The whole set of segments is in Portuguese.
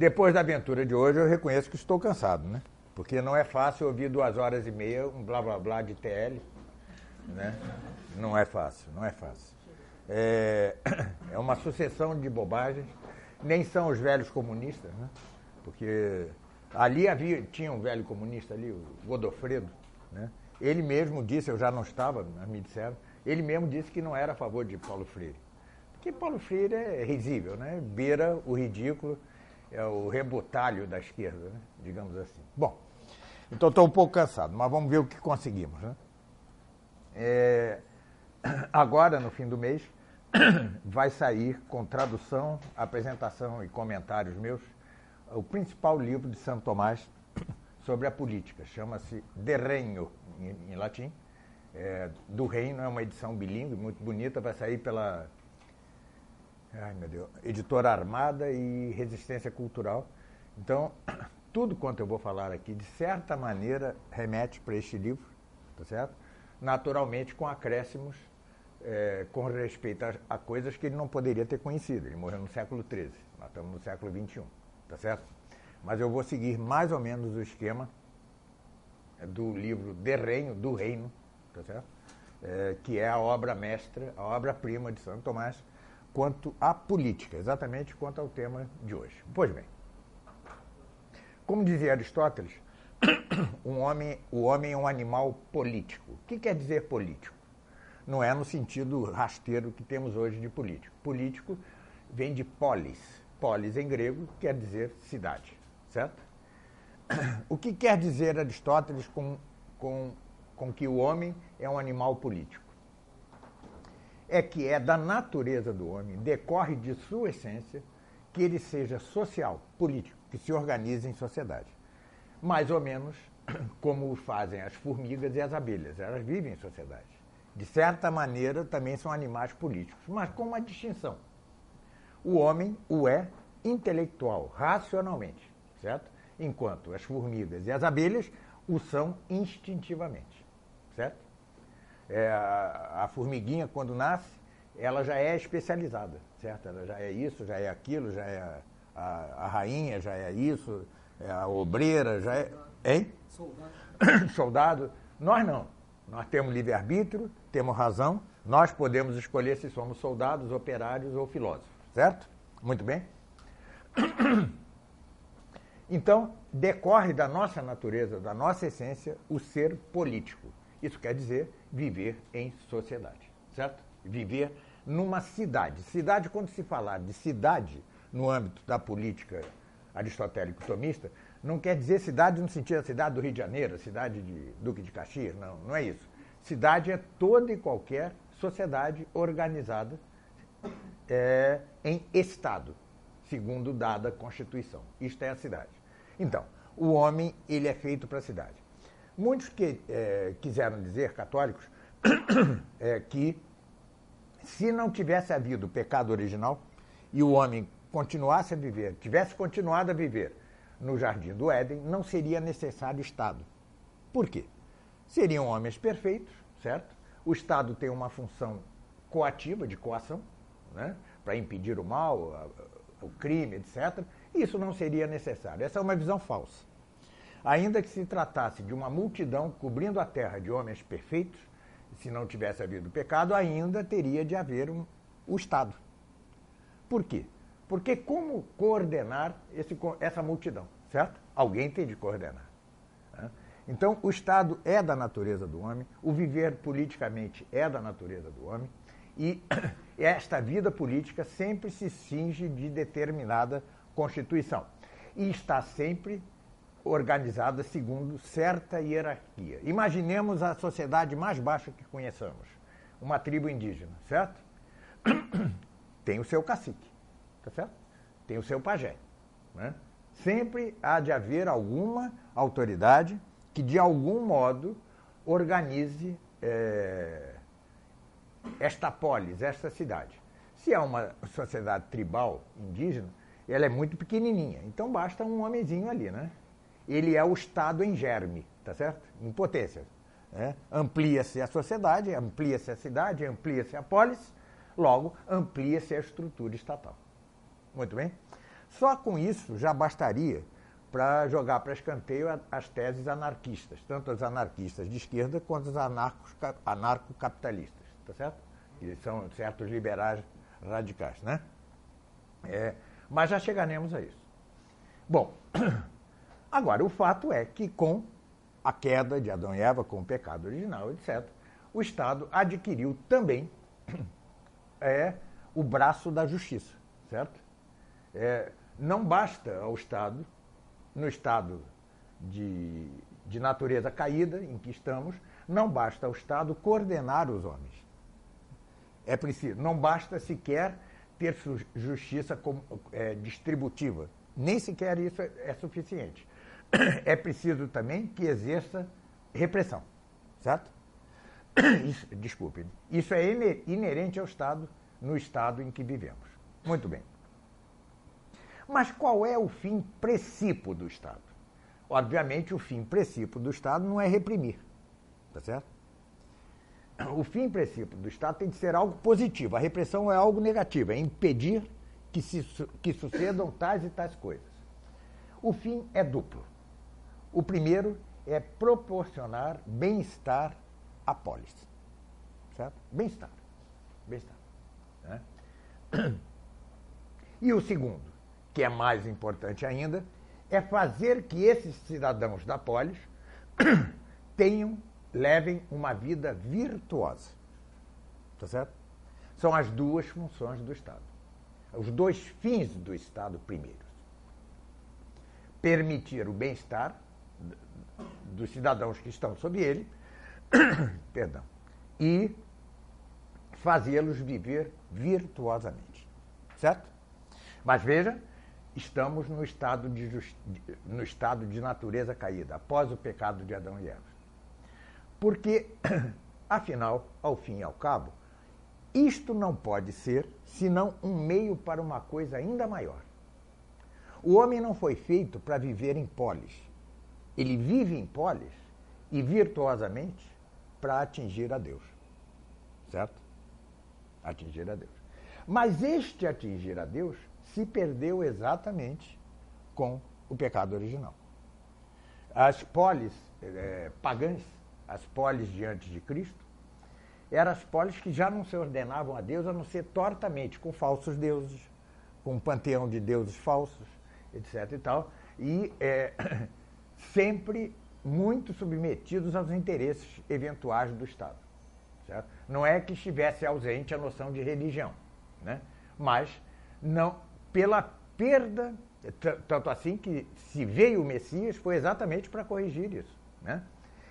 Depois da aventura de hoje, eu reconheço que estou cansado, né? Porque não é fácil ouvir duas horas e meia um blá blá blá de TL, né? Não é fácil, não é fácil. É, é uma sucessão de bobagens. Nem são os velhos comunistas, né? Porque ali havia, tinha um velho comunista ali, o Godofredo, né? Ele mesmo disse, eu já não estava, mas me disseram, ele mesmo disse que não era a favor de Paulo Freire. Porque Paulo Freire é risível, né? Beira o ridículo, é o rebotalho da esquerda, né? digamos assim. Bom, então estou um pouco cansado, mas vamos ver o que conseguimos. Né? É, agora, no fim do mês, vai sair com tradução, apresentação e comentários meus o principal livro de Santo Tomás sobre a política. Chama-se De Reino, em, em latim. É, do Reino é uma edição bilíngue, muito bonita, vai sair pela ai, meu Deus, Editora Armada e Resistência Cultural. Então, tudo quanto eu vou falar aqui, de certa maneira, remete para este livro, tá certo? Naturalmente, com acréscimos é, com respeito a, a, coisas que ele não poderia ter conhecido. Ele morreu no século XIII, nós estamos no século XXI, tá certo? Mas eu vou seguir mais ou menos o esquema do livro De Reino, do Reino, tá certo? É, que é a obra mestra, a obra-prima de Santo Tomás, quanto à política, exatamente quanto ao tema de hoje. Pois bem, como dizia Aristóteles, um homem, o homem é um animal político. O que quer dizer político? Não é no sentido rasteiro que temos hoje de político. Político vem de polis. Polis em grego quer dizer cidade, certo? O que quer dizer Aristóteles com, com, com que o homem é um animal político? É que é da natureza do homem, decorre de sua essência, que ele seja social, político, que se organize em sociedade. Mais ou menos como fazem as formigas e as abelhas, elas vivem em sociedade. De certa maneira, também são animais políticos, mas com uma distinção. O homem o é intelectual, racionalmente, certo? enquanto as formigas e as abelhas o são instintivamente, certo? É, a, a, formiguinha, quando nasce, ela já é especializada, certo? Ela já é isso, já é aquilo, já é a, a, a rainha, já é isso, é a obreira, já é... Hein? Soldado. Soldado. Nós não. Nós temos livre-arbítrio, temos razão, nós podemos escolher se somos soldados, operários ou filósofos, certo? Muito bem? Então, decorre da nossa natureza, da nossa essência, o ser político. Isso quer dizer viver em sociedade, certo? Viver numa cidade. Cidade, quando se falar de cidade no âmbito da política aristotélico-tomista, não quer dizer cidade no sentido da cidade do Rio de Janeiro, cidade de Duque de Caxias, não, não é isso. Cidade é toda e qualquer sociedade organizada é, em Estado, segundo dada Constituição. Isto é a cidade. Então, o homem ele é feito para a cidade. Muitos que é, quiseram dizer, católicos, é, que se não tivesse havido o pecado original e o homem continuasse a viver, tivesse continuado a viver no jardim do Éden, não seria necessário Estado. Por quê? Seriam homens perfeitos, certo? O Estado tem uma função coativa, de coação, né? para impedir o mal, o crime, etc. Isso não seria necessário. Essa é uma visão falsa. Ainda que se tratasse de uma multidão cobrindo a terra de homens perfeitos, se não tivesse havido pecado, ainda teria de haver um, o Estado. Por quê? Porque como coordenar esse, essa multidão, certo? Alguém tem de coordenar. Né? Então, o Estado é da natureza do homem, o viver politicamente é da natureza do homem, e esta vida política sempre se cinge de determinada Constituição. E está sempre organizada segundo certa hierarquia. Imaginemos a sociedade mais baixa que conheçamos, uma tribo indígena, certo? Tem o seu cacique, tá certo? Tem o seu pajé. Né? Sempre há de haver alguma autoridade que, de algum modo, organize é, esta polis, esta cidade. Se é uma sociedade tribal indígena, ela é muito pequenininha. Então basta um homenzinho ali, né? Ele é o Estado em germe, tá certo? Em potência. Né? Amplia-se a sociedade, amplia-se a cidade, amplia-se a polis, logo amplia-se a estrutura estatal. Muito bem? Só com isso já bastaria para jogar para escanteio as teses anarquistas, tanto as anarquistas de esquerda quanto as anarcocapitalistas, tá certo? Que são certos liberais radicais, né? É, mas já chegaremos a isso. Bom, agora o fato é que com a queda de Adão e Eva, com o pecado original, etc., o Estado adquiriu também é, o braço da justiça, certo? É, não basta ao Estado, no estado de, de natureza caída em que estamos, não basta ao Estado coordenar os homens. É preciso, não basta sequer ter justiça como, é, distributiva. Nem sequer isso é, é suficiente. É preciso também que exerça repressão, certo? Isso, desculpe, isso é inerente ao Estado, no Estado em que vivemos. Muito bem. Mas qual é o fim precípio do Estado? Obviamente, o fim precípio do Estado não é reprimir, tá certo? O fim precípio do Estado tem de ser algo positivo. A repressão é algo negativo, é impedir que, se, que sucedam tais e tais coisas. O fim é duplo. O primeiro é proporcionar bem-estar à polis. Certo? Bem-estar. Bem-estar. Né? E o segundo, que é mais importante ainda, é fazer que esses cidadãos da polis tenham, levem uma vida virtuosa. Tá certo? São as duas funções do Estado. Os dois fins do Estado primeiros. Permitir o bem-estar dos cidadãos que estão sob ele, perdão, e fazê-los viver virtuosamente. Certo? Mas veja, estamos no estado de, justi... no estado de natureza caída, após o pecado de Adão e Eva. Porque, afinal, ao fim e ao cabo, isto não pode ser senão um meio para uma coisa ainda maior. O homem não foi feito para viver em polis. Ele vive em polis e virtuosamente para atingir a Deus. Certo? Atingir a Deus. Mas este atingir a Deus se perdeu exatamente com o pecado original. As polis é, pagãs, as polis diante de Cristo, eram as polis que já não se ordenavam a Deus a não ser tortamente, com falsos deuses, com um panteão de deuses falsos, etc. e tal, e é, sempre muito submetidos aos interesses eventuais do Estado. Certo? Não é que estivesse ausente a noção de religião, né? mas não pela perda, tanto assim que se veio o Messias foi exatamente para corrigir isso. Né?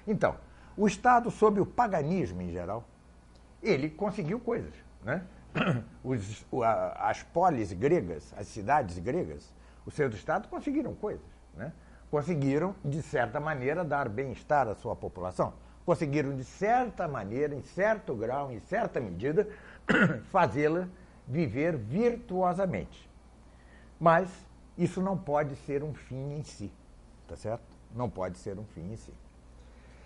Então, o Estado, sob o paganismo em geral, ele conseguiu coisas. Né? Os, as polis gregas, as cidades gregas, os seus estados conseguiram coisas. Né? Conseguiram, de certa maneira, dar bem-estar à sua população. Conseguiram, de certa maneira, em certo grau, em certa medida, fazê-la viver virtuosamente. Mas isso não pode ser um fim em si, tá certo? Não pode ser um fim em si.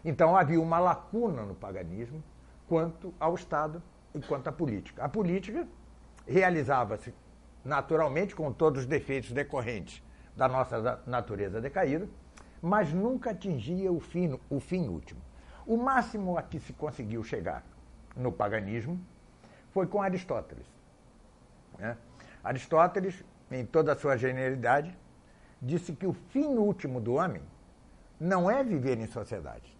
Então havia uma lacuna no paganismo quanto ao Estado e quanto à política. A política realizava-se naturalmente com todos os defeitos decorrentes da nossa natureza decaída, mas nunca atingia o fim, o fim último. O máximo a que se conseguiu chegar no paganismo foi com Aristóteles. Né? Aristóteles em toda a sua genialidade, disse que o fim último do homem não é viver em sociedade.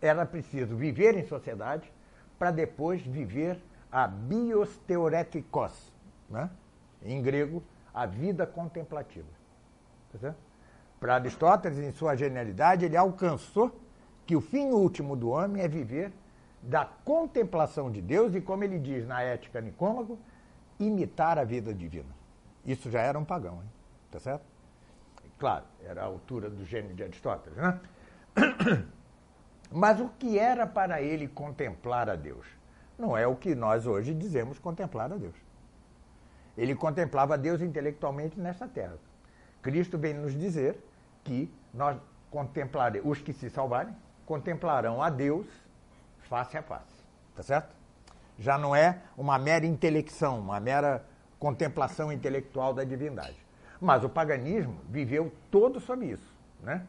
Era preciso viver em sociedade para depois viver a bios theoretikos, né? em grego, a vida contemplativa. Tá para Aristóteles, em sua genialidade, ele alcançou que o fim último do homem é viver da contemplação de Deus e, como ele diz na Ética Nicômago, imitar a vida divina. Isso já era um pagão, hein? Tá certo? Claro, era a altura do gênio de Aristóteles, né? Mas o que era para ele contemplar a Deus? Não é o que nós hoje dizemos contemplar a Deus. Ele contemplava Deus intelectualmente nesta terra. Cristo vem nos dizer que nós contemplaremos, os que se salvarem, contemplarão a Deus face a face. Tá certo? Já não é uma mera intelecção, uma mera contemplação intelectual da divindade. Mas o paganismo viveu todo sob isso. Né?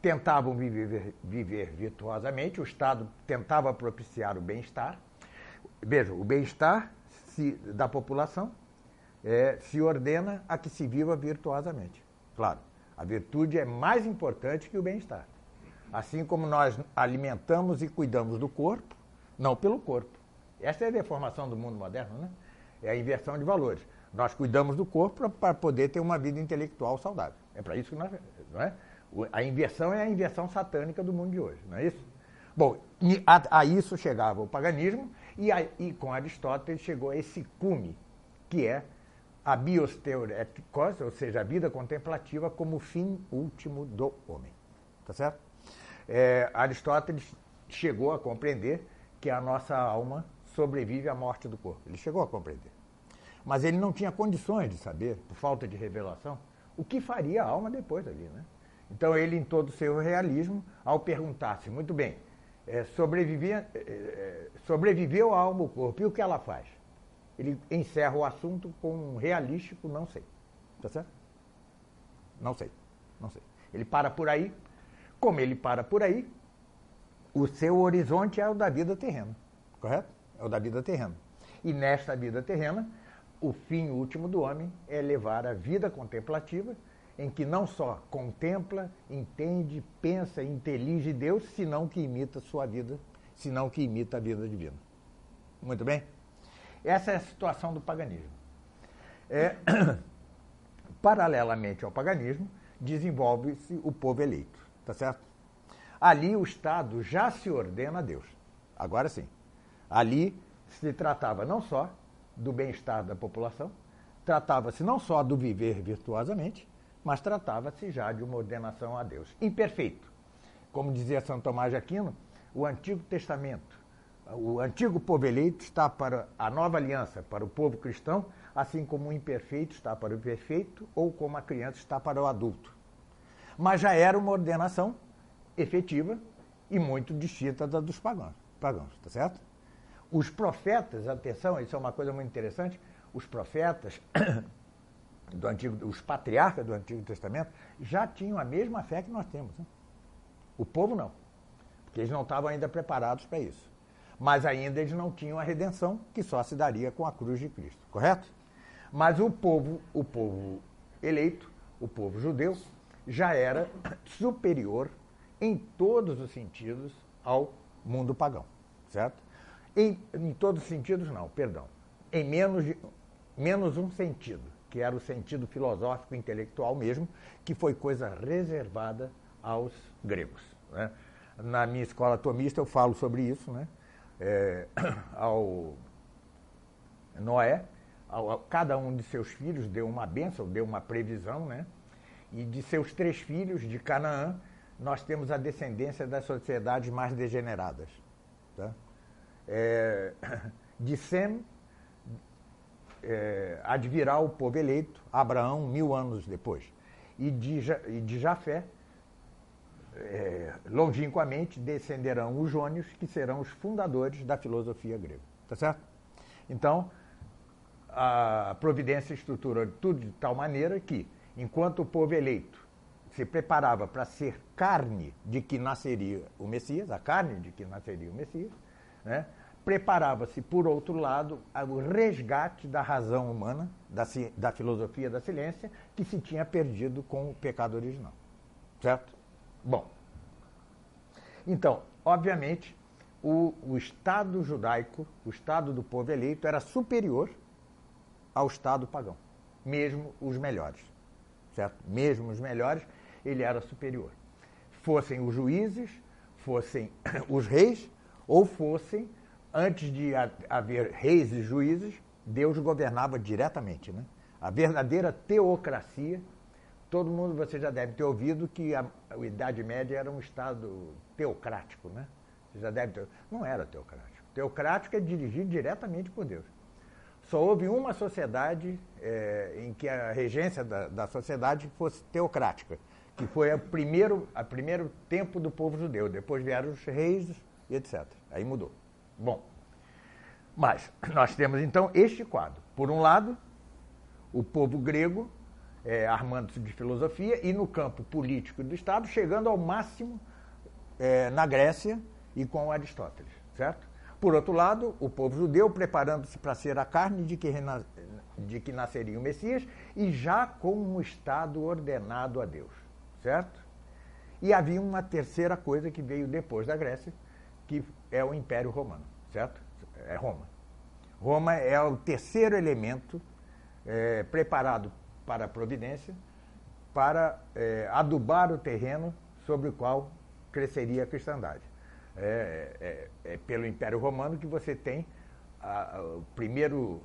Tentavam viver, viver virtuosamente, o Estado tentava propiciar o bem-estar. Veja, o bem-estar da população é, se ordena a que se viva virtuosamente. Claro, a virtude é mais importante que o bem-estar. Assim como nós alimentamos e cuidamos do corpo, não pelo corpo. Essa é a deformação do mundo moderno, né? É a inversão de valores. Nós cuidamos do corpo para poder ter uma vida intelectual saudável. É para isso que nós. Não é? A inversão é a inversão satânica do mundo de hoje, não é isso? Bom, a, a isso chegava o paganismo e, a, e com Aristóteles chegou a esse cume, que é a bios theoreticos, ou seja, a vida contemplativa como fim último do homem. Tá certo? É, Aristóteles chegou a compreender que a nossa alma sobrevive à morte do corpo. Ele chegou a compreender. Mas ele não tinha condições de saber, por falta de revelação, o que faria a alma depois ali, né? Então ele, em todo o seu realismo, ao perguntar-se, muito bem, é, é, é, sobreviveu a alma o corpo, e o que ela faz? Ele encerra o assunto com um realístico não sei. Tá certo? Não sei, não sei. Ele para por aí. Como ele para por aí, o seu horizonte é o da vida terrena, correto? É o da vida terrena. E nesta vida terrena, o fim último do homem é levar a vida contemplativa, em que não só contempla, entende, pensa, intelige Deus, senão que imita sua vida, senão que imita a vida divina. Muito bem? Essa é a situação do paganismo. É, paralelamente ao paganismo, desenvolve-se o povo eleito, tá certo? Ali o Estado já se ordena a Deus. Agora sim. Ali se tratava não só do bem-estar da população, tratava-se não só do viver virtuosamente, mas tratava-se já de uma ordenação a Deus. Imperfeito. Como dizia São Tomás de Aquino, o Antigo Testamento, o antigo povo eleito está para a nova aliança, para o povo cristão, assim como o imperfeito está para o perfeito ou como a criança está para o adulto. Mas já era uma ordenação efetiva e muito distinta da dos pagãos, pagãos tá certo? Os profetas, atenção, isso é uma coisa muito interessante, os profetas do Antigo, os patriarcas do Antigo Testamento já tinham a mesma fé que nós temos. Né? O povo não, porque eles não estavam ainda preparados para isso. Mas ainda eles não tinham a redenção que só se daria com a cruz de Cristo, correto? Mas o povo, o povo eleito, o povo judeu, já era superior em todos os sentidos ao mundo pagão, certo? Em, em todos os sentidos, não, perdão. Em menos, de, menos um sentido, que era o sentido filosófico intelectual mesmo, que foi coisa reservada aos gregos. Né? Na minha escola tomista eu falo sobre isso, né? É, ao Noé, ao, a, cada um de seus filhos deu uma bênção, deu uma previsão, né? E de seus três filhos de Canaã, nós temos a descendência das sociedades mais degeneradas. Tá? É, de Sem é, advirá o povo eleito, Abraão, mil anos depois. E de, e de Jafé, é, longínquamente, descenderão os jônios, que serão os fundadores da filosofia grega. Tá certo? Então, a providência estrutura tudo de tal maneira que, enquanto o povo eleito se preparava para ser carne de que nasceria o Messias, a carne de que nasceria o Messias, né? preparava-se, por outro lado, o resgate da razão humana, da, da filosofia da ciência, que se tinha perdido com o pecado original. Certo? Bom, então, obviamente, o, o Estado judaico, o Estado do povo eleito, era superior ao Estado pagão, mesmo os melhores. Certo? Mesmo os melhores, ele era superior. Fossem os juízes, fossem os reis, ou fossem, antes de haver reis e juízes, Deus governava diretamente. Né? A verdadeira teocracia, todo mundo, você já deve ter ouvido que a, a Idade Média era um Estado teocrático. Né? Você já deve ter... Não era teocrático. Teocrático é dirigido diretamente por Deus. Só houve uma sociedade é, em que a regência da, da sociedade fosse teocrática, que foi o primeiro, a primeiro tempo do povo judeu. Depois vieram os reis e etc. Aí mudou. Bom, mas nós temos então este quadro. Por um lado, o povo grego é, armando-se de filosofia, e no campo político do Estado, chegando ao máximo é, na Grécia e com Aristóteles, certo? Por outro lado, o povo judeu preparando-se para ser a carne de que, de que nasceria o Messias e já com um Estado ordenado a Deus, certo? E havia uma terceira coisa que veio depois da Grécia, que é o Império Romano, certo? É Roma. Roma é o terceiro elemento é, preparado para a providência para é, adubar o terreno sobre o qual cresceria a cristandade. É, é, é pelo Império Romano que você tem a, a, o primeiro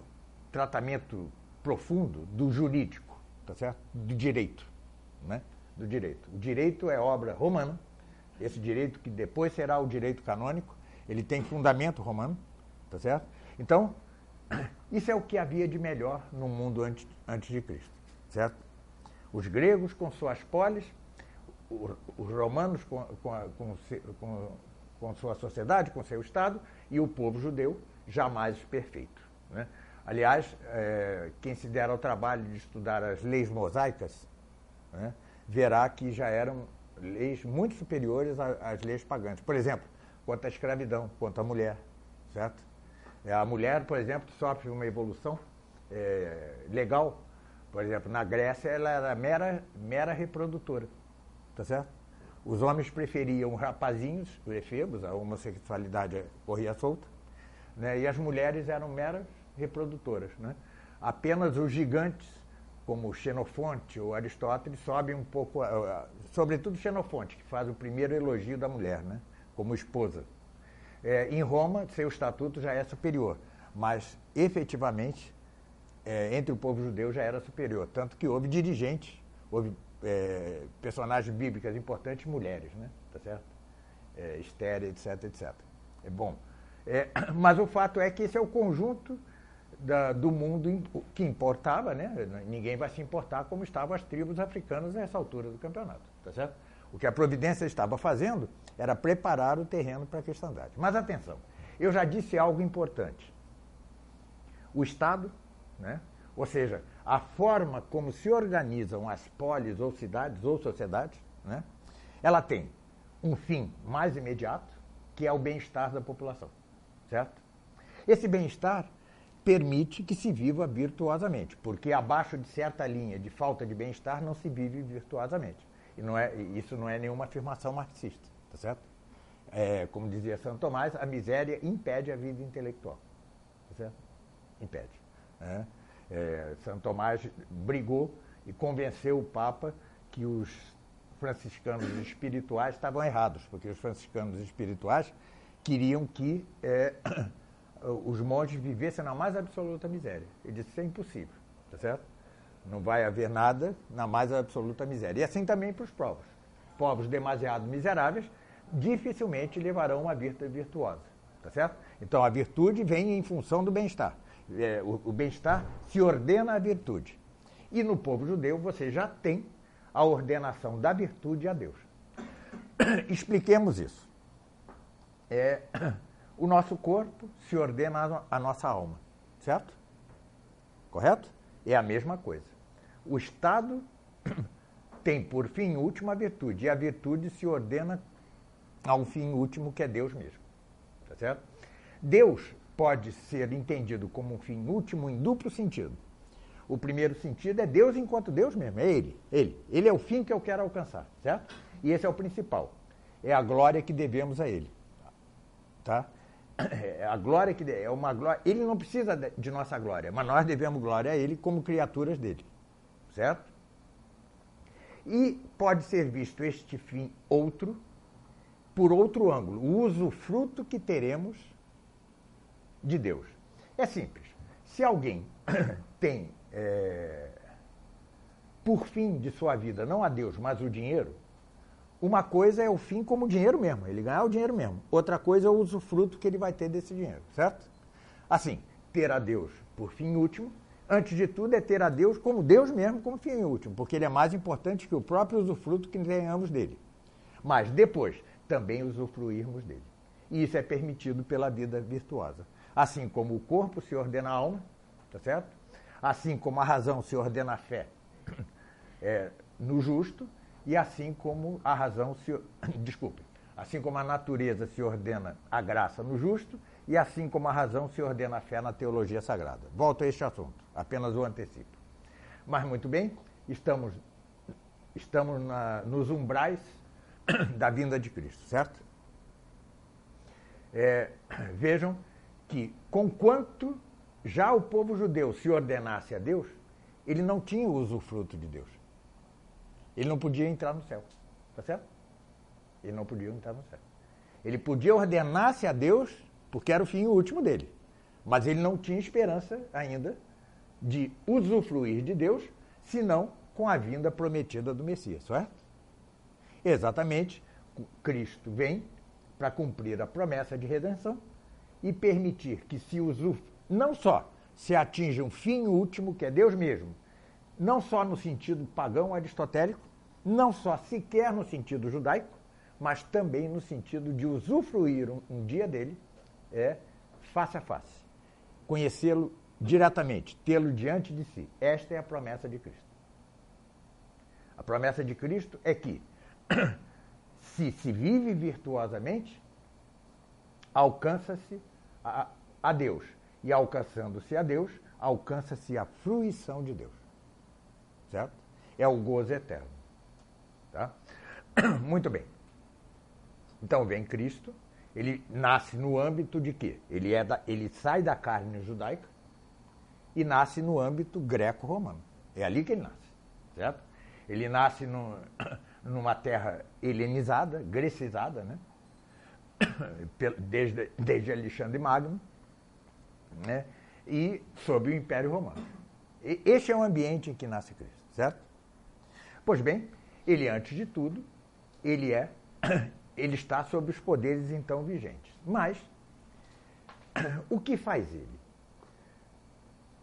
tratamento profundo do jurídico, tá certo? Do direito, né? Do direito. O direito é obra romana. Esse direito que depois será o direito canônico, ele tem fundamento romano, tá certo? Então, isso é o que havia de melhor no mundo antes, antes de Cristo, certo? Os gregos com suas polis, os romanos com, com, com, com, sua sociedade, com seu Estado, e o povo judeu jamais perfeito. Né? Aliás, é, quem se der ao trabalho de estudar as leis mosaicas, né, verá que já eram leis muito superiores às leis pagãs. Por exemplo, quanto à escravidão, quanto à mulher, certo? É, a mulher, por exemplo, sofre uma evolução é, legal. Por exemplo, na Grécia ela era mera, mera reprodutora, tá certo? Os homens preferiam rapazinhos, efebos, a homossexualidade corria solta, né? e as mulheres eram meras reprodutoras. Né? Apenas os gigantes, como Xenofonte ou Aristóteles, sobem um pouco, sobretudo Xenofonte, que faz o primeiro elogio da mulher, né? como esposa. É, em Roma, seu estatuto já é superior, mas efetivamente, é, entre o povo judeu já era superior. Tanto que houve dirigentes, houve é, personagens bíblicas importantes, mulheres, né? Tá certo? É, Estéria, etc, etc. É bom. É, mas o fato é que esse é o conjunto da, do mundo que importava, né? Ninguém vai se importar como estavam as tribos africanas nessa altura do campeonato, tá certo? O que a providência estava fazendo era preparar o terreno para a cristandade. Mas atenção, eu já disse algo importante. O Estado, né? ou seja, a forma como se organizam as polis ou cidades ou sociedades, né? ela tem um fim mais imediato, que é o bem-estar da população, certo? Esse bem-estar permite que se viva virtuosamente, porque abaixo de certa linha de falta de bem-estar não se vive virtuosamente. E não é, isso não é nenhuma afirmação marxista. Tá certo? É, como dizia Santo Tomás, a miséria impede a vida intelectual. Tá certo? Impede. Né? É, Santo Tomás brigou e convenceu o Papa que os franciscanos espirituais estavam errados, porque os franciscanos espirituais queriam que é, os monges vivessem na mais absoluta miséria. Ele disse: Isso é impossível, tá certo? Não vai haver nada na mais absoluta miséria. E assim também para os povos. Povos demasiado miseráveis dificilmente levarão uma vida virtuosa. Tá certo? Então a virtude vem em função do bem-estar. É, o, o bem-estar se ordena à virtude. E no povo judeu você já tem a ordenação da virtude a Deus. Expliquemos isso. É, o nosso corpo se ordena à nossa alma, certo? Correto? É a mesma coisa. O Estado tem por fim último a virtude, e a virtude se ordena ao fim último que é Deus mesmo. Tá certo? Deus pode ser entendido como um fim último em duplo sentido. O primeiro sentido é Deus enquanto Deus mesmo, é Ele, Ele. Ele é o fim que eu quero alcançar, certo? E esse é o principal. É a glória que devemos a Ele. Tá? É a glória que é uma glória. Ele não precisa de nossa glória, mas nós devemos glória a Ele como criaturas dele, certo? E pode ser visto este fim outro por outro ângulo, o usufruto que teremos de Deus. É simples. Se alguém tem é, por fim de sua vida não a Deus, mas o dinheiro, uma coisa é o fim como dinheiro mesmo, ele ganhar o dinheiro mesmo. Outra coisa é o usufruto que ele vai ter desse dinheiro, certo? Assim, ter a Deus por fim último, antes de tudo é ter a Deus como Deus mesmo, como fim último, porque ele é mais importante que o próprio usufruto que ganhamos dele. Mas depois, também usufruirmos dele. E isso é permitido pela vida virtuosa. Assim como o corpo se ordena à alma, tá certo? Assim como a razão se ordena à fé, é, no justo, e assim como a razão se. Desculpe. Assim como a natureza se ordena a graça no justo, e assim como a razão se ordena a fé na teologia sagrada. Volto a este assunto, apenas o antecipo. Mas muito bem, estamos, estamos na, nos umbrais da vinda de Cristo, certo? É, vejam que, conquanto já o povo judeu se ordenasse a Deus, ele não tinha o usufruto de Deus. Ele não podia entrar no céu. Tá certo? Ele não podia entrar no céu. Ele podia ordenar-se a Deus, porque era o fim último dele. Mas ele não tinha esperança ainda de usufruir de Deus, senão com a vinda prometida do Messias, certo? Exatamente, Cristo vem para cumprir a promessa de redenção e permitir que se usufrua, não só se atinja um fim último, que é Deus mesmo, não só no sentido pagão aristotélico, não só sequer no sentido judaico, mas também no sentido de usufruir um, um dia dele é face a face. Conhecê-lo diretamente, tê-lo diante de si. Esta é a promessa de Cristo. A promessa de Cristo é que, se se vive virtuosamente, alcança-se a, a Deus. E alcançando-se a Deus, alcança-se a fruição de Deus certo? É o gozo eterno. Tá? Muito bem. Então vem Cristo, ele nasce no âmbito de quê? Ele, é da, ele sai da carne judaica e nasce no âmbito greco-romano. É ali que ele nasce, certo? Ele nasce no, numa terra helenizada, grecizada, né? Desde, desde Alexandre Magno, né? E sob o Império Romano. E este é o ambiente em que nasce Cristo. Certo? Pois bem, ele antes de tudo, ele é ele está sob os poderes então vigentes. Mas o que faz ele?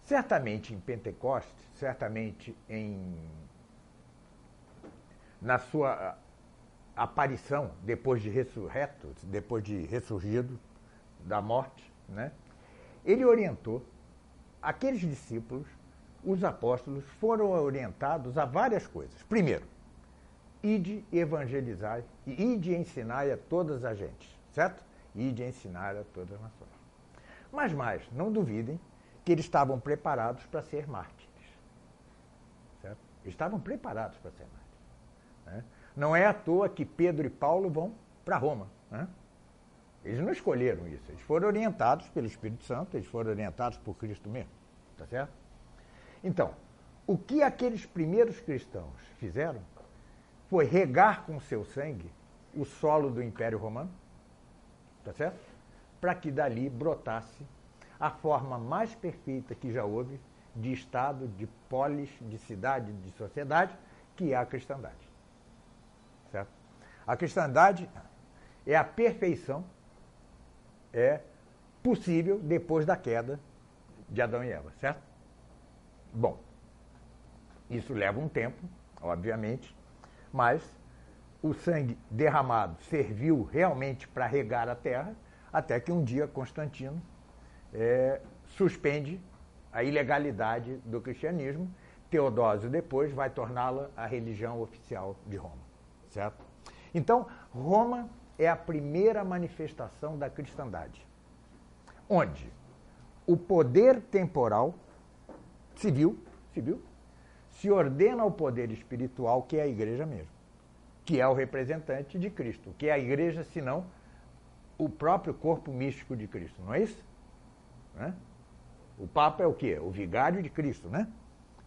Certamente em Pentecostes, certamente em na sua aparição depois de ressurreto, depois de ressurgido da morte, né? Ele orientou aqueles discípulos os apóstolos foram orientados a várias coisas. Primeiro, ide evangelizar e ide ensinar a todas as gentes, certo? Ide ensinar a todas as nações. Mas mais, não duvidem que eles estavam preparados para ser mártires. Certo? Estavam preparados para ser mártires. Né? Não é à toa que Pedro e Paulo vão para Roma. Né? Eles não escolheram isso, eles foram orientados pelo Espírito Santo, eles foram orientados por Cristo mesmo. Tá certo? Então, o que aqueles primeiros cristãos fizeram foi regar com seu sangue o solo do Império Romano, tá certo? Para que dali brotasse a forma mais perfeita que já houve de Estado, de polis, de cidade, de sociedade, que é a cristandade. A cristandade é a perfeição, é possível depois da queda de Adão e Eva, certo? Bom, isso leva um tempo, obviamente, mas o sangue derramado serviu realmente para regar a terra, até que um dia Constantino é, suspende a ilegalidade do cristianismo. Teodósio depois vai torná-la a religião oficial de Roma, certo? Então, Roma é a primeira manifestação da cristandade, onde o poder temporal civil, civil, se ordena ao poder espiritual que é a igreja mesmo, que é o representante de Cristo, que é a igreja, senão o próprio corpo místico de Cristo, não é isso? O Papa é o quê? O vigário de Cristo, né?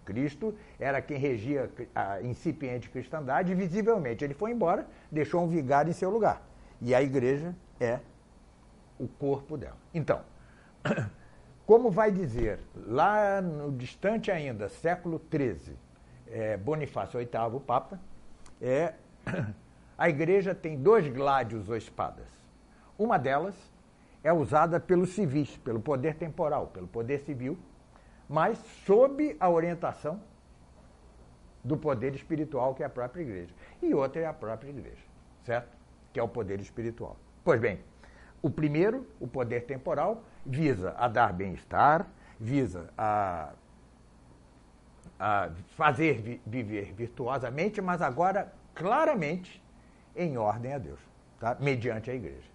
Cristo era quem regia a incipiente cristandade e visivelmente ele foi embora, deixou um vigário em seu lugar. E a igreja é o corpo dela. Então, Como vai dizer, lá no distante ainda, século XIII, é, Bonifácio VIII, Papa, é, a igreja tem dois gládios ou espadas. Uma delas é usada pelos civis, pelo poder temporal, pelo poder civil, mas sob a orientação do poder espiritual, que é a própria igreja. E outra é a própria igreja, certo? Que é o poder espiritual. Pois bem, o primeiro, o poder temporal, visa a dar bem-estar, visa a, a fazer vi, viver virtuosamente, mas agora claramente em ordem a Deus, tá? mediante a igreja.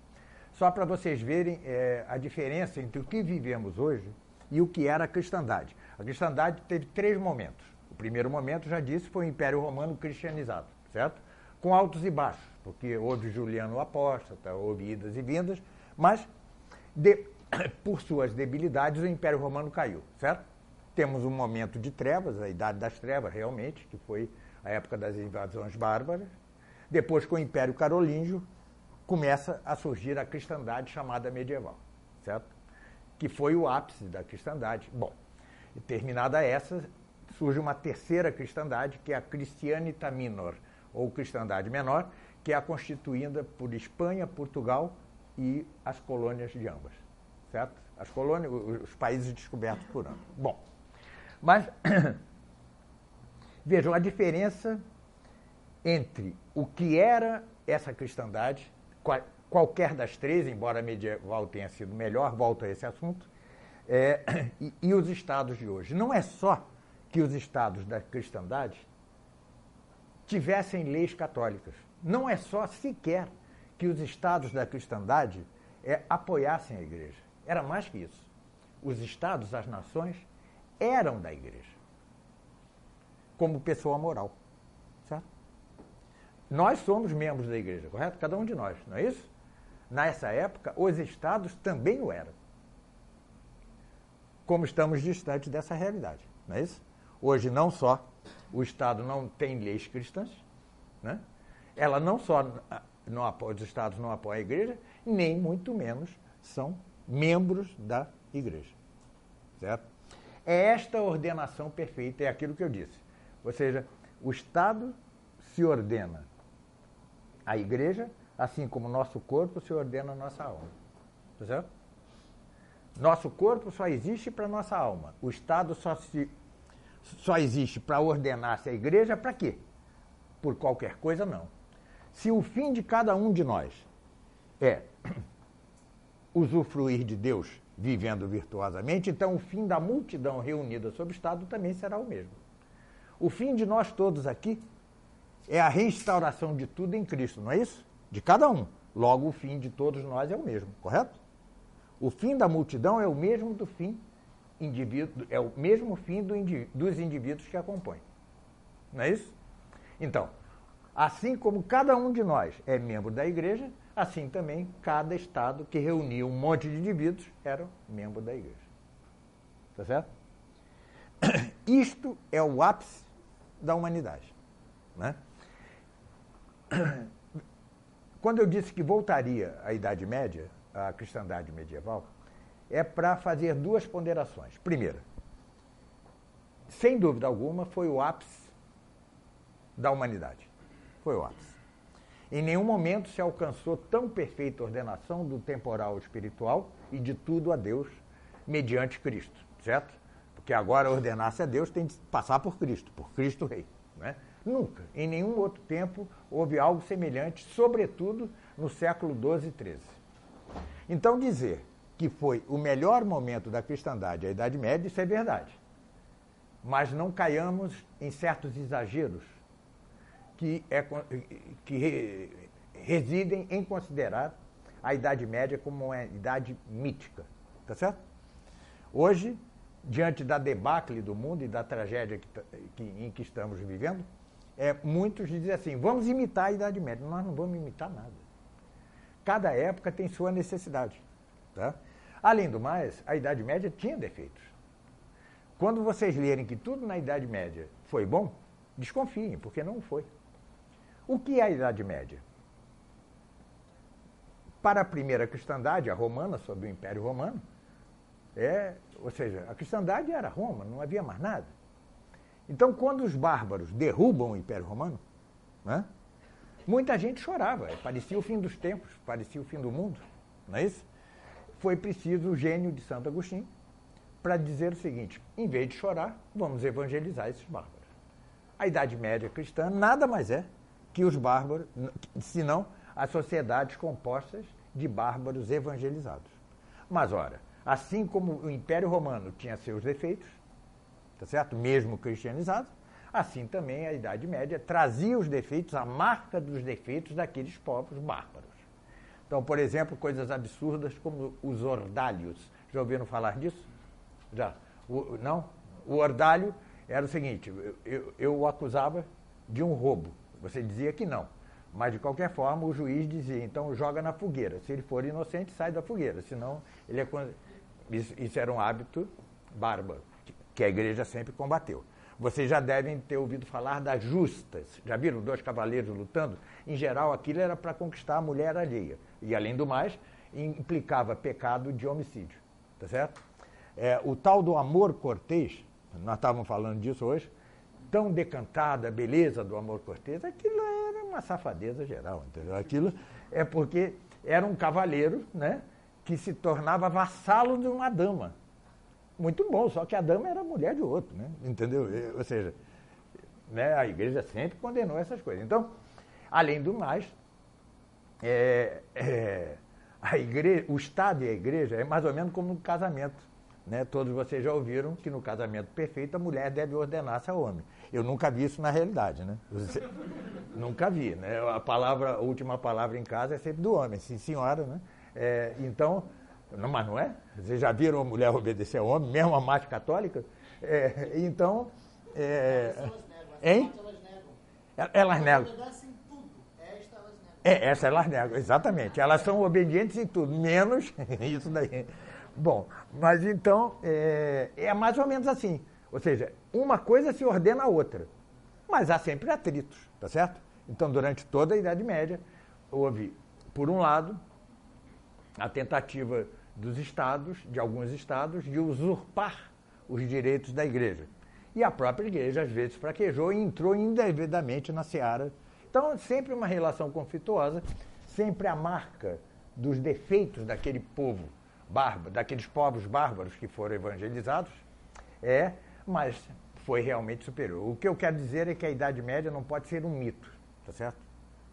Só para vocês verem é, a diferença entre o que vivemos hoje e o que era a cristandade. A cristandade teve três momentos. O primeiro momento, já disse, foi o Império Romano cristianizado, certo? Com altos e baixos, porque houve Juliano o Apóstata, houve idas e vindas, mas de, por suas debilidades o Império Romano caiu, certo? Temos um momento de trevas, a Idade das Trevas, realmente, que foi a época das invasões bárbaras. Depois, com o Império Carolíngio, começa a surgir a cristandade chamada medieval, certo? Que foi o ápice da cristandade. Bom, terminada essa, surge uma terceira cristandade, que é a Christianita Minor, ou cristandade menor, que é a constituída por Espanha, Portugal e as colônias de ambas, certo? As colônias, os países descobertos por ambos. Bom, mas vejam a diferença entre o que era essa cristandade, qualquer das três, embora a medieval tenha sido melhor, volto a esse assunto, é, e, e os estados de hoje. Não é só que os estados da cristandade tivessem leis católicas. Não é só sequer que os estados da cristandade é, apoiassem a igreja. Era mais que isso. Os estados, as nações, eram da igreja, como pessoa moral. Certo? Nós somos membros da igreja, correto? Cada um de nós, não é isso? Nessa época, os estados também o eram. Como estamos distantes dessa realidade, não é isso? Hoje, não só o Estado não tem leis cristãs, né? ela não só não apoia, os Estados não apoiam a igreja, nem muito menos são membros da igreja. Certo? É esta ordenação perfeita, é aquilo que eu disse. Ou seja, o Estado se ordena à igreja, assim como nosso corpo se ordena à nossa alma. Tá certo? Nosso corpo só existe para nossa alma. O Estado só, se, só existe para ordenar-se à igreja para quê? Por qualquer coisa, não. Se o fim de cada um de nós é usufruir de Deus vivendo virtuosamente, então o fim da multidão reunida sob o Estado também será o mesmo. O fim de nós todos aqui é a restauração de tudo em Cristo, não é isso? De cada um. Logo, o fim de todos nós é o mesmo, correto? O fim da multidão é o mesmo do fim indivíduo, é o mesmo fim do dos indivíduos que a compõem. Não é isso? Então, assim como cada um de nós é membro da igreja, Assim também, cada estado que reunia um monte de indivíduos era membro da igreja. Tá certo? Isto é o ápice da humanidade. Né? Quando eu disse que voltaria à Idade Média, à cristandade medieval, é para fazer duas ponderações. Primeira, sem dúvida alguma, foi o ápice da humanidade. Foi o ápice. Em nenhum momento se alcançou tão perfeita ordenação do temporal espiritual e de tudo a Deus mediante Cristo, certo? Porque agora ordenar-se a Deus tem de passar por Cristo, por Cristo Rei. Né? Nunca, em nenhum outro tempo, houve algo semelhante, sobretudo no século XII e XIII. Então, dizer que foi o melhor momento da cristandade a Idade Média, isso é verdade. Mas não caiamos em certos exageros que, é, que residem em considerar a Idade Média como uma idade mítica. Tá certo? Hoje, diante da debacle do mundo e da tragédia que, que, em que estamos vivendo, é, muitos dizem assim: vamos imitar a Idade Média. Nós não vamos imitar nada. Cada época tem sua necessidade. Tá? Além do mais, a Idade Média tinha defeitos. Quando vocês lerem que tudo na Idade Média foi bom, desconfiem, porque não foi. O que é a Idade Média? Para a primeira cristandade, a romana, sob o Império Romano, é, ou seja, a cristandade era Roma, não havia mais nada. Então, quando os bárbaros derrubam o Império Romano, né, muita gente chorava, parecia o fim dos tempos, parecia o fim do mundo, não é isso? Foi preciso o gênio de Santo Agostinho para dizer o seguinte: em vez de chorar, vamos evangelizar esses bárbaros. A Idade Média cristã nada mais é que os bárbaros, senão as sociedades compostas de bárbaros evangelizados. Mas, ora, assim como o Império Romano tinha seus defeitos, tá certo? Mesmo cristianizados, assim também a Idade Média trazia os defeitos, a marca dos defeitos daqueles povos bárbaros. Então, por exemplo, coisas absurdas como os ordalhos. Já ouviram falar disso? Já. O, não? O ordalho era o seguinte: eu, eu, eu o acusava de um roubo. Você dizia que não. Mas, de qualquer forma, o juiz dizia, então joga na fogueira. Se ele for inocente, sai da fogueira. Senão, ele é. Isso, isso era um hábito bárbaro, que a igreja sempre combateu. Vocês já devem ter ouvido falar das justas. Já viram dois cavaleiros lutando? Em geral, aquilo era para conquistar a mulher alheia. E, além do mais, implicava pecado de homicídio. Tá certo? É, o tal do amor cortês, nós estávamos falando disso hoje, tão decantada a beleza do amor cortês, aquilo era uma safadeza geral, entendeu? Aquilo é porque era um cavaleiro, né, que se tornava vassalo de uma dama. Muito bom, só que a dama era mulher de outro, né? Entendeu? Ou seja, né, a igreja sempre condenou essas coisas. Então, além do mais, é, é, a igreja, o Estado e a igreja é mais ou menos como no casamento. Né? Todos vocês já ouviram que no casamento perfeito a mulher deve ordenar-se ao homem. Eu nunca vi isso na realidade, né? Você, nunca vi, né? A palavra, a última palavra em casa é sempre do homem, sim senhora, né? É, então, não, mas não é? Vocês já viram a mulher obedecer ao homem, mesmo a mais católica? É, então, é, hein? Elas negam. É, essa elas negam, exatamente. Elas são obedientes em tudo, menos isso daí. Bom, mas então é, é, mais ou menos assim. Ou seja, uma coisa se ordena a outra. Mas há sempre atritos, tá certo? Então, durante toda a Idade Média, houve, por um lado, a tentativa dos estados, de alguns estados, de usurpar os direitos da igreja. E a própria igreja, às vezes, fraquejou e entrou indevidamente na seara. Então, sempre uma relação conflituosa, sempre a marca dos defeitos daquele povo bárbaro, daqueles povos bárbaros que foram evangelizados, é, mas foi realmente superior. O que eu quero dizer é que a Idade Média não pode ser um mito, tá certo?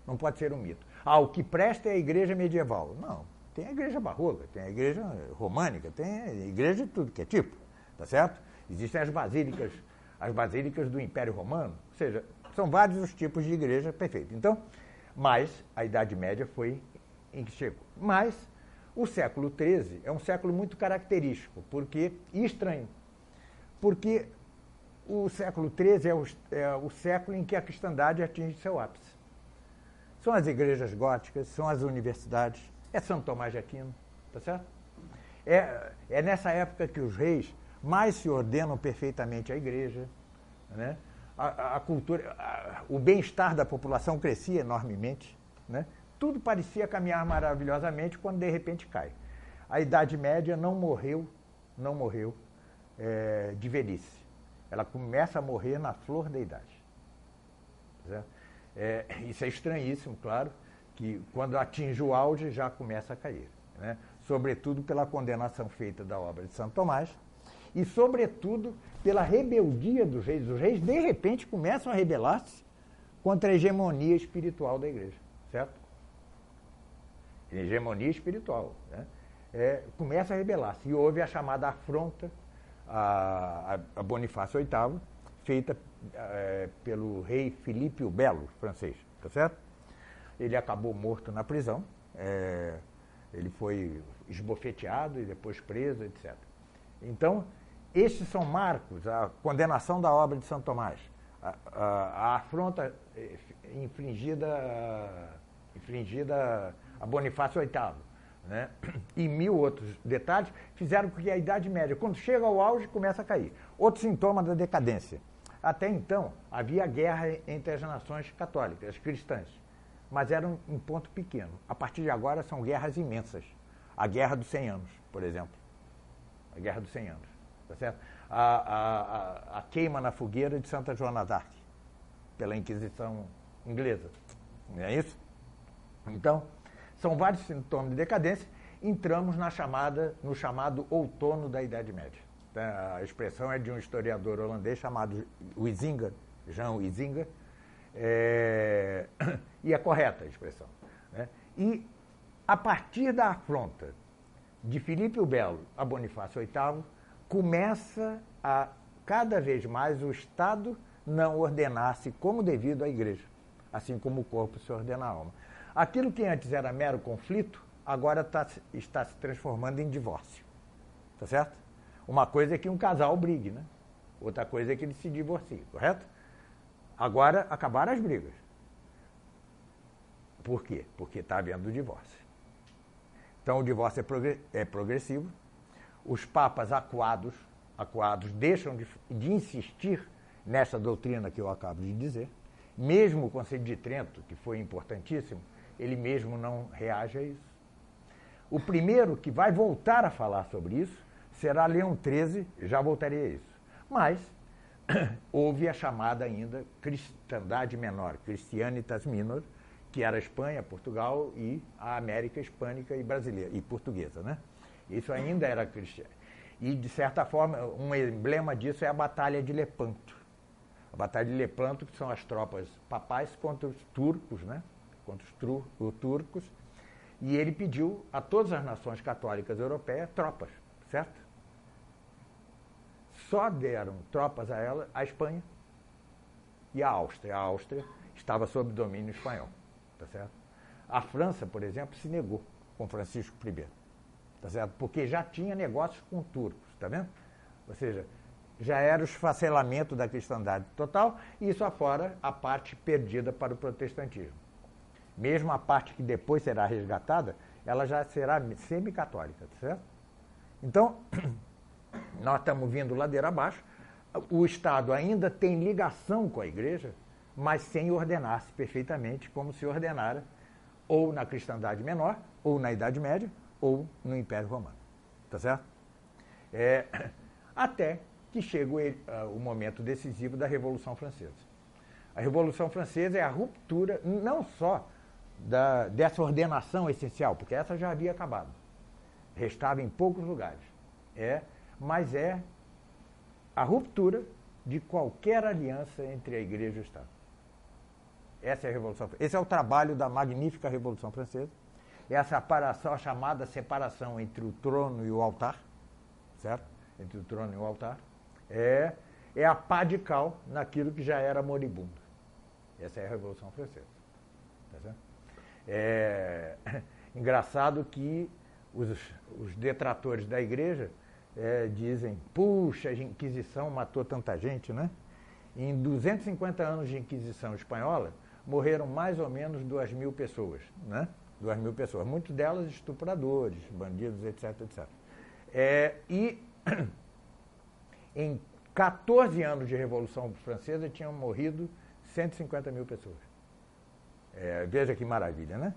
Não pode ser um mito. Ah, o que presta é a igreja medieval. Não, tem a igreja barroca, tem a igreja românica, tem a igreja de tudo que é tipo, tá certo? Existem as basílicas, as basílicas do Império Romano, ou seja, são vários os tipos de igreja perfeita. Então, mas a Idade Média foi em que chegou. Mas o século XIII é um século muito característico, porque e estranho, porque o século XIII é o, é o século em que a cristandade atinge seu ápice. São as igrejas góticas, são as universidades, é São Tomás de Aquino, tá certo? É, é nessa época que os reis mais se ordenam perfeitamente à igreja, né? a, a cultura, a, o bem-estar da população crescia enormemente, né? tudo parecia caminhar maravilhosamente quando de repente cai. A Idade Média não morreu, não morreu é, de velhice. Ela começa a morrer na flor da idade. É, isso é estranhíssimo, claro, que quando atinge o auge já começa a cair. Né? Sobretudo pela condenação feita da obra de Santo Tomás e, sobretudo, pela rebeldia dos reis. Os reis, de repente, começam a rebelar-se contra a hegemonia espiritual da igreja, certo? hegemonia espiritual, né? é, começa a rebelar-se. E houve a chamada afronta a, a Bonifácio VIII, feita é, pelo rei Filipe o Belo, francês, tá certo? Ele acabou morto na prisão, é, ele foi esbofeteado e depois preso, etc. Então, estes são marcos, a condenação da obra de Santo Tomás, a, a, a afronta é, infringida, infringida a Bonifácio VIII, né? e mil outros detalhes, fizeram com que a Idade Média, quando chega ao auge, começa a cair. Outro sintoma da decadência. Até então, havia guerra entre as nações católicas, as cristãs, mas era um, ponto pequeno. A partir de agora, são guerras imensas. A Guerra dos 100 Anos, por exemplo. A Guerra dos 100 Anos. Tá certo? A, a, a, a queima na fogueira de Santa Joana d'Arc, pela Inquisição inglesa. Não é isso? Então, são vários sintomas de decadência. Entramos na chamada, no chamado outono da Idade Média. Tá? A expressão é de um historiador holandês chamado Huizinga, Jean Huizinga, é... e é correta a expressão. Né? E a partir da afronta de Filipe o Belo a Bonifácio VIII, começa a cada vez mais o Estado não ordenasse como devido à igreja, assim como o corpo se ordena à alma. Aquilo que antes era mero conflito, agora tá, está se transformando em divórcio. Tá certo? Uma coisa é que um casal brigue, né? Outra coisa é que ele se divorcie, correto? Agora acabaram as brigas. Por quê? Porque está havendo divórcio. Então o divórcio é, é progressivo. Os papas acuados, acuados deixam de, de insistir nessa doutrina que eu acabo de dizer. Mesmo o Conselho de Trento, que foi importantíssimo, ele mesmo não reage a isso. O primeiro que vai voltar a falar sobre isso será Leão XIII, já voltarei a isso. Mas houve a chamada ainda cristandade menor, Christianitas Minor, que era a Espanha, Portugal e a América hispânica e brasileira, e portuguesa, né? Isso ainda era cristiano. E, de certa forma, um emblema disso é a Batalha de Lepanto. A Batalha de Lepanto, que são as tropas papais contra os turcos, né? Contra os, tru, os turcos. E ele pediu a todas as nações católicas europeias tropas, certo? Só deram tropas a ela a Espanha e a Áustria. A Áustria estava sob domínio espanhol, tá certo? A França, por exemplo, se negou com Francisco I, tá certo? Porque já tinha negócios com turcos, tá vendo? Ou seja, já era o esfacelamento da cristandade total, e isso afora a parte perdida para o protestantismo. Mesmo a parte que depois será resgatada, ela já será semi-católica, tá certo? Então, nós estamos vindo ladeira abaixo. O Estado ainda tem ligação com a igreja, mas sem ordenar-se perfeitamente como se ordenara ou na cristandade menor, ou na Idade Média, ou no Império Romano. Tá certo? É, até que chega o, uh, o momento decisivo da Revolução Francesa. A Revolução Francesa é a ruptura não só da, dessa ordenação essencial, porque essa já havia acabado. Restava em poucos lugares. É mas é a ruptura de qualquer aliança entre a Igreja e o Estado. Essa é a Revolução Esse é o trabalho da magnífica Revolução Francesa. Essa separação, a chamada separação entre o trono e o altar, certo? Entre o trono e o altar, é, é a pá de cal naquilo que já era moribundo. Essa é a Revolução Francesa. Tá certo? É engraçado que os, os detratores da igreja é, dizem, puxa, a Inquisição matou tanta gente, né? Em 250 anos de Inquisição espanhola, morreram mais ou menos 2 mil pessoas, né? 2 mil pessoas, muitas delas estupradores, bandidos, etc, etc. É, e em 14 anos de Revolução Francesa tinham morrido 150 mil pessoas. É, veja que maravilha, né?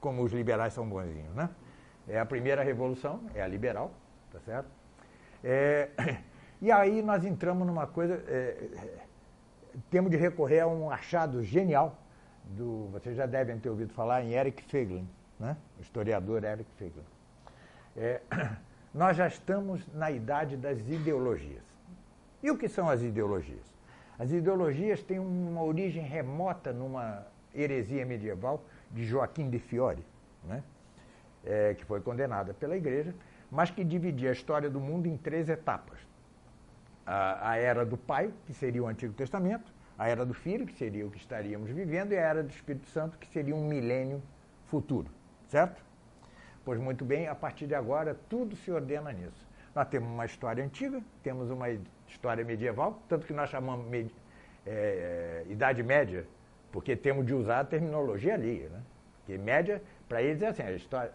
Como os liberais são bonzinhos, né? É a primeira revolução, é a liberal, tá certo? É, e aí nós entramos numa coisa, é, temos de recorrer a um achado genial, do, vocês já devem ter ouvido falar em Eric Feglin, né? o historiador Eric Feglin. É, nós já estamos na idade das ideologias. E o que são as ideologias? As ideologias têm uma origem remota numa heresia medieval de Joaquim de Fiore, né? É, que foi condenada pela igreja, mas que dividia a história do mundo em três etapas. A, a, era do Pai, que seria o Antigo Testamento, a era do Filho, que seria o que estaríamos vivendo, e a era do Espírito Santo, que seria um milênio futuro. Certo? Pois muito bem, a partir de agora tudo se ordena nisso. Nós temos uma história antiga, temos uma história medieval, tanto que nós chamamos med é, Idade Média, porque temos de usar a terminologia ali. Né? Porque média, para eles é assim, a história,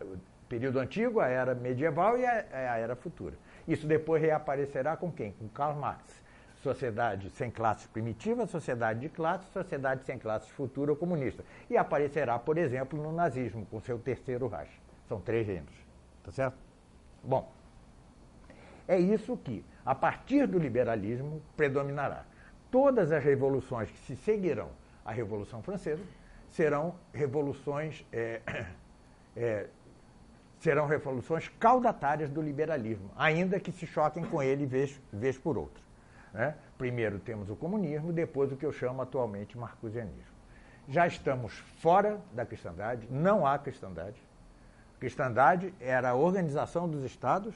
período antigo, a era medieval e a, a era futura. Isso depois reaparecerá com quem? Com Karl Marx. Sociedade sem classes primitivas, sociedade de classes, sociedade sem classes futura ou comunista. E aparecerá, por exemplo, no nazismo, com seu terceiro Reich. São três reinos. Tá certo? Bom, é isso que, a partir do liberalismo, predominará. Todas as revoluções que se seguirão à Revolução Francesa serão revoluções é, é, serão revoluções caudatárias do liberalismo, ainda que se choquem com ele vez, vez por outra. Né? Primeiro temos o comunismo, depois o que eu chamo atualmente marcusianismo. Já estamos fora da cristandade, não há cristandade. Cristandade era a organização dos estados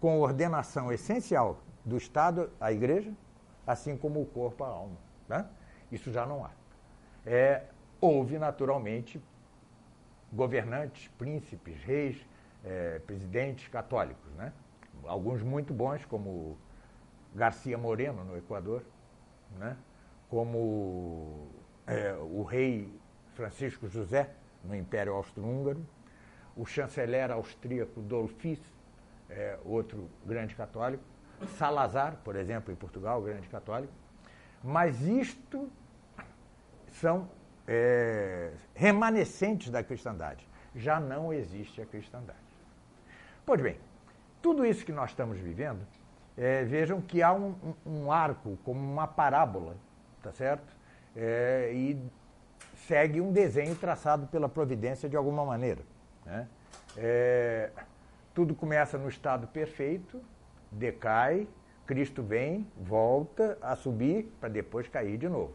com ordenação essencial do Estado a igreja, assim como o corpo a alma. Né? Isso já não há. É, houve, naturalmente, governantes, príncipes, reis, é, presidentes católicos. Né? Alguns muito bons, como Garcia Moreno, no Equador, né? como é, o rei Francisco José, no Império Austro-Húngaro, o chanceler austríaco Dolphis, é, outro grande católico, Salazar, por exemplo, em Portugal, grande católico. Mas isto são é, remanescentes da cristandade. Já não existe a cristandade. Pois bem, tudo isso que nós estamos vivendo, é, vejam que há um, um, arco, como uma parábola, tá certo? É, e segue um desenho traçado pela providência de alguma maneira. Né? É, tudo começa no estado perfeito, decai, Cristo vem, volta a subir para depois cair de novo.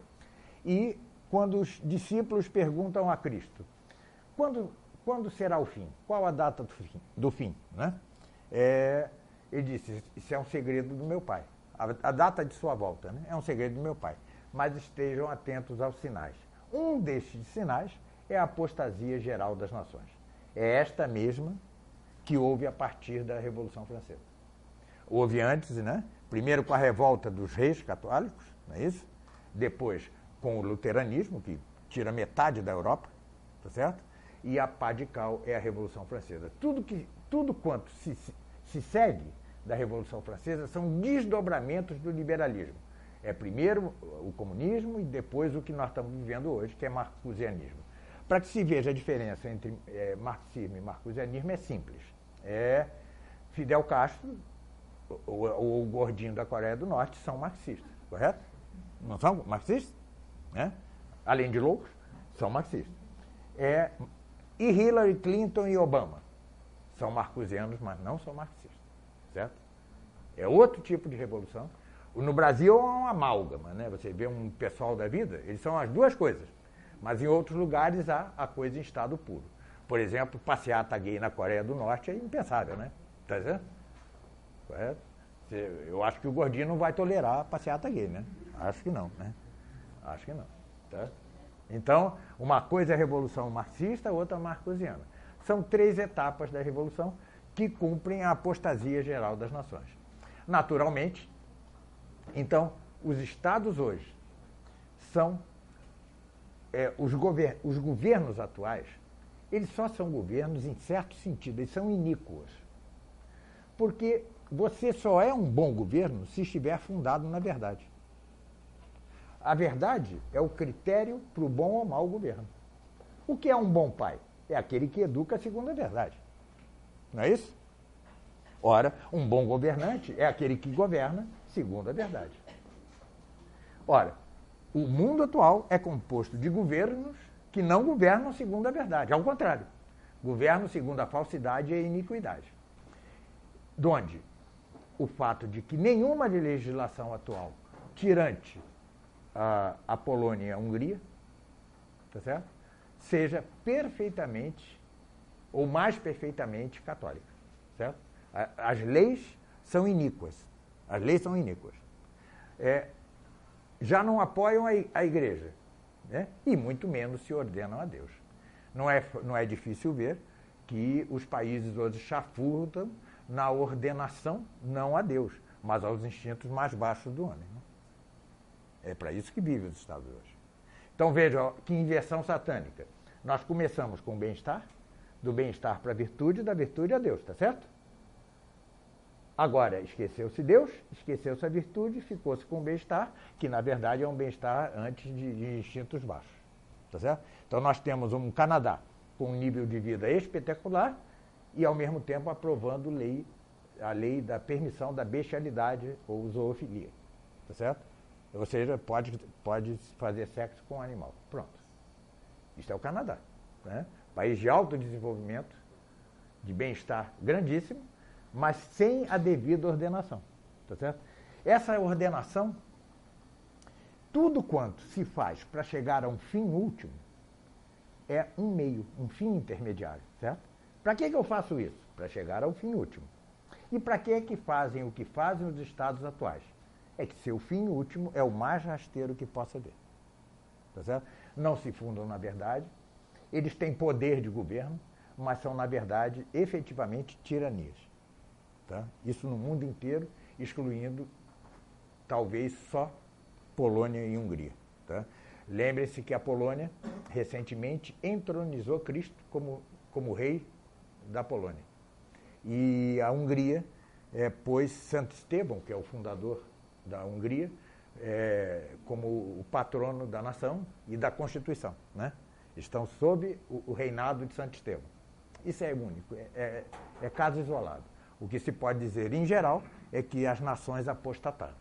E quando os discípulos perguntam a Cristo, quando, quando será o fim? Qual a data do fim? Do fim né? É, ele disse, isso é um segredo do meu pai. A, a data de sua volta né? é um segredo do meu pai. Mas estejam atentos aos sinais. Um destes sinais é a apostasia geral das nações. É esta mesma que houve a partir da Revolução Francesa. Houve antes, né? Primeiro com a revolta dos reis católicos, não é isso? Depois com o luteranismo, que tira metade da Europa, tá certo? E a pá de cal é a Revolução Francesa. Tudo, que, tudo quanto se, se segue da Revolução Francesa são desdobramentos do liberalismo. É primeiro o comunismo e depois o que nós estamos vivendo hoje, que é marcusianismo. Para que se veja a diferença entre é, marxismo e marcusianismo é simples. É Fidel Castro, ou o gordinho da Coreia do Norte, são marxistas, correto? Não são marxistas? Né? Além de loucos, são marxistas. É, e Hillary Clinton e Obama são marcusianos, mas não são marxistas, certo? É outro tipo de revolução no Brasil é uma amálgama, né? Você vê um pessoal da vida, eles são as duas coisas. Mas em outros lugares há a coisa em estado puro. Por exemplo, passeata gay na Coreia do Norte é impensável, né? Tá dizendo? Correto? Eu acho que o gordinho não vai tolerar passeata gay, né? Acho que não, né? Acho que não. Tá? Então, uma coisa é a revolução marxista, outra marcosiana. São três etapas da revolução que cumprem a apostasia geral das nações. Naturalmente, então, os estados hoje são é, os, gover os governos atuais, eles só são governos em certo sentido, eles são iníquos. Porque você só é um bom governo se estiver fundado na verdade. A verdade é o critério para o bom ou mau governo. O que é um bom pai? É aquele que educa segundo a verdade. Não é isso? Ora, um bom governante é aquele que governa segundo a verdade. Ora, o mundo atual é composto de governos que não governam segundo a verdade. Ao contrário, governam segundo a falsidade e a iniquidade. Donde o fato de que nenhuma legislação atual tirante a, a Polônia e a Hungria, tá certo? seja perfeitamente ou mais perfeitamente católica. Certo? As leis são iníquas. As leis são iníquas. É, já não apoiam a, igreja. Né? E muito menos se ordenam a Deus. Não é, não é difícil ver que os países hoje chafurdam na ordenação, não a Deus, mas aos instintos mais baixos do homem. É para isso que vive os Estados hoje. Então veja que inversão satânica. Nós começamos com o bem-estar, do bem-estar para a virtude, da virtude a Deus, tá certo? Agora, esqueceu-se Deus, esqueceu-se a virtude, ficou-se com o bem-estar, que na verdade é um bem-estar antes de, de, instintos baixos. Tá certo? Então nós temos um Canadá com um nível de vida espetacular e ao mesmo tempo aprovando lei, a lei da permissão da bestialidade ou zoofilia. Tá certo? Ou seja, pode, pode fazer sexo com um animal. Pronto. Isso é o Canadá. Né? País de alto desenvolvimento, de bem-estar grandíssimo, mas sem a devida ordenação. Tá certo? Essa ordenação, tudo quanto se faz para chegar a um fim último, é um meio, um fim intermediário, certo? Para que, que eu faço isso? Para chegar ao fim último. E para que que fazem o que fazem os estados atuais? É que seu fim último é o mais rasteiro que possa haver. Tá certo? Não se fundam na verdade, eles têm poder de governo, mas são, na verdade, efetivamente tiranias. Tá? Isso no mundo inteiro, excluindo talvez só Polônia e Hungria. Tá? Lembre-se que a Polônia recentemente entronizou Cristo como, como rei da Polônia. E a Hungria é, pôs Santo Estevão, que é o fundador da Hungria, é, como o patrono da nação e da Constituição. Né? Estão sob o, o reinado de Santo Estevão. Isso é único, é, é, é caso isolado. O que se pode dizer, em geral, é que as nações apostataram.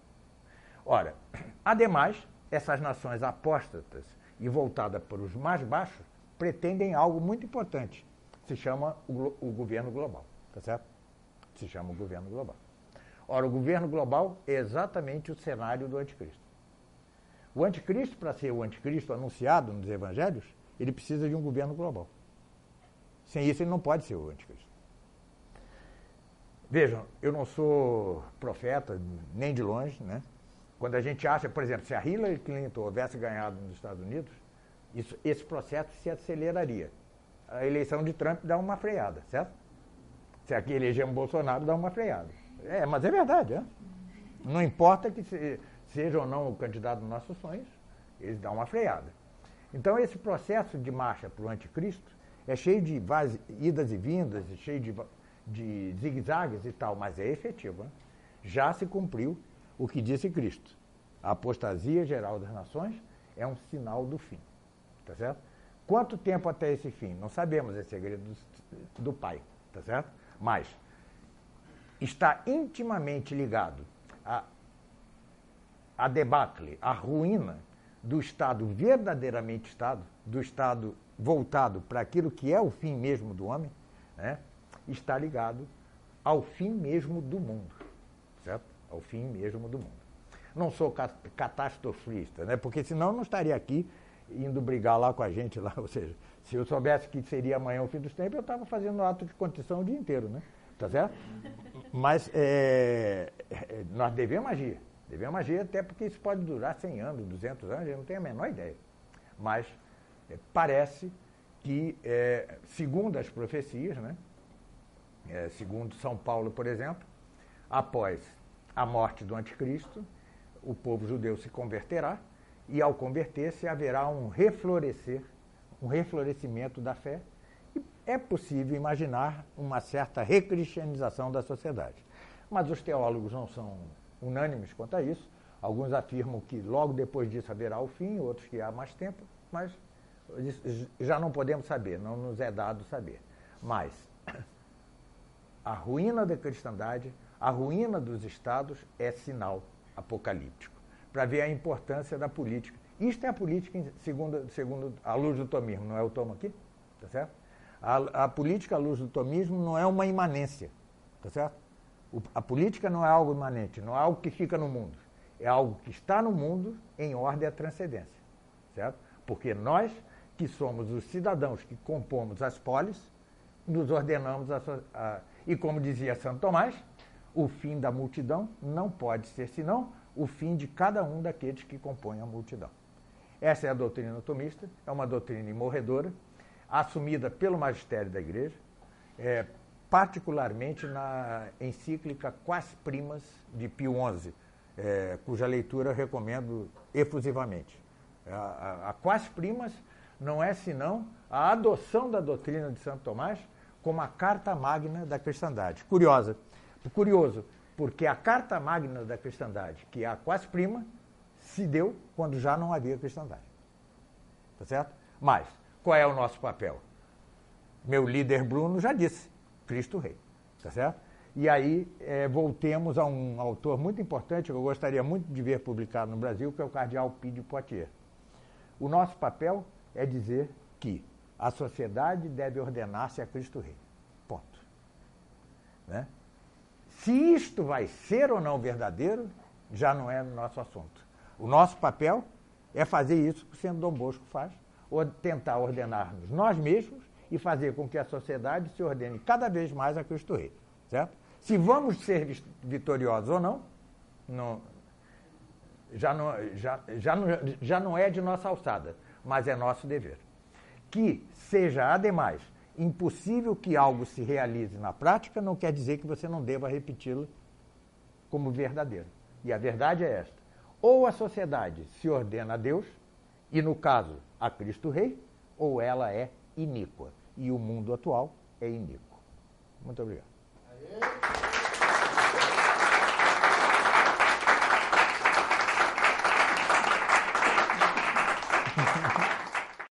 Ora, ademais, essas nações apóstatas e voltadas para os mais baixos pretendem algo muito importante. Se chama o, o governo global, tá certo? Se chama o governo global. Ora, o governo global é exatamente o cenário do anticristo. O anticristo, para ser o anticristo anunciado nos evangelhos, ele precisa de um governo global. Sem isso, ele não pode ser o anticristo. Vejam, eu não sou profeta, nem de longe, né? Quando a gente acha, por exemplo, se a Hillary Clinton houvesse ganhado nos Estados Unidos, isso, esse processo se aceleraria. A eleição de Trump dá uma freada, certo? Se aqui elegemos Bolsonaro, dá uma freada. É, mas é verdade, né? Não importa que se, seja ou não o candidato dos nossos sonhos, eles dão uma freada. Então, esse processo de marcha para o anticristo é cheio de idas e vindas, cheio de, de zigue-zagues e tal, mas é efetivo. Né? Já se cumpriu o que disse Cristo. A apostasia geral das nações é um sinal do fim. Tá certo? Quanto tempo até esse fim? Não sabemos, é segredo do, do Pai. Tá certo? Mas está intimamente ligado a, a debacle, a ruína do Estado verdadeiramente Estado, do Estado voltado para aquilo que é o fim mesmo do homem, né, está ligado ao fim mesmo do mundo, certo? Ao fim mesmo do mundo. Não sou catastrofista, né? Porque senão eu não estaria aqui indo brigar lá com a gente lá, ou seja, se eu soubesse que seria amanhã o fim dos tempos, eu estava fazendo ato de condição o dia inteiro, né? Tá certo? Mas é, é, nós devemos agir. Devemos agir até porque isso pode durar 100 anos, 200 anos, eu não tenho a menor ideia. Mas é, parece que, é, segundo as profecias, né, é, segundo São Paulo, por exemplo, após a morte do anticristo, o povo judeu se converterá e, ao converter-se, haverá um reflorescer, um reflorescimento da fé é possível imaginar uma certa recristianização da sociedade. Mas os teólogos não são unânimes quanto a isso. Alguns afirmam que logo depois disso haverá o fim, outros que há mais tempo, mas já não podemos saber, não nos é dado saber. Mas a ruína da cristandade, a ruína dos estados é sinal apocalíptico, para ver a importância da política. Isto é a política segundo, segundo a luz do tomismo, não é o tomo aqui? Tá certo? A, a política à luz do tomismo não é uma imanência, tá certo? O, a política não é algo imanente, não é algo que fica no mundo. É algo que está no mundo em ordem à transcendência, certo? Porque nós que somos os cidadãos que compomos as polis, nos ordenamos a, a, e como dizia Santo Tomás, o fim da multidão não pode ser senão o fim de cada um daqueles que compõem a multidão. Essa é a doutrina tomista, é uma doutrina imorredora, assumida pelo magistério da Igreja, é, particularmente na encíclica Quas Primas de Pio XI, é, cuja leitura recomendo efusivamente. A, a, a Quas Primas não é senão a adoção da doutrina de Santo Tomás como a carta magna da cristandade. Curiosa, curioso, porque a carta magna da cristandade, que é a quase prima, se deu quando já não havia cristandade. Tá certo? Mas, qual é o nosso papel? Meu líder Bruno já disse, Cristo Rei. Tá certo? E aí é, voltemos a um autor muito importante que eu gostaria muito de ver publicado no Brasil, que é o cardeal Pídio Poitiers. O nosso papel é dizer que a sociedade deve ordenar-se a Cristo Rei. Ponto. Né? Se isto vai ser ou não verdadeiro, já não é nosso assunto. O nosso papel é fazer isso que o Centro Dom Bosco faz, tentar ordenar-nos nós mesmos e fazer com que a sociedade se ordene cada vez mais a Cristo Rei. Certo? Se vamos ser vitoriosos ou não, não já, não, já, já, não, já não é de nossa alçada, mas é nosso dever. Que seja, ademais, impossível que algo se realize na prática, não quer dizer que você não deva repeti-lo como verdadeiro. E a verdade é esta: ou a sociedade se ordena a Deus, e no caso a Cristo Rei, ou ela é iníqua. E o mundo atual é iníquo. Muito obrigado.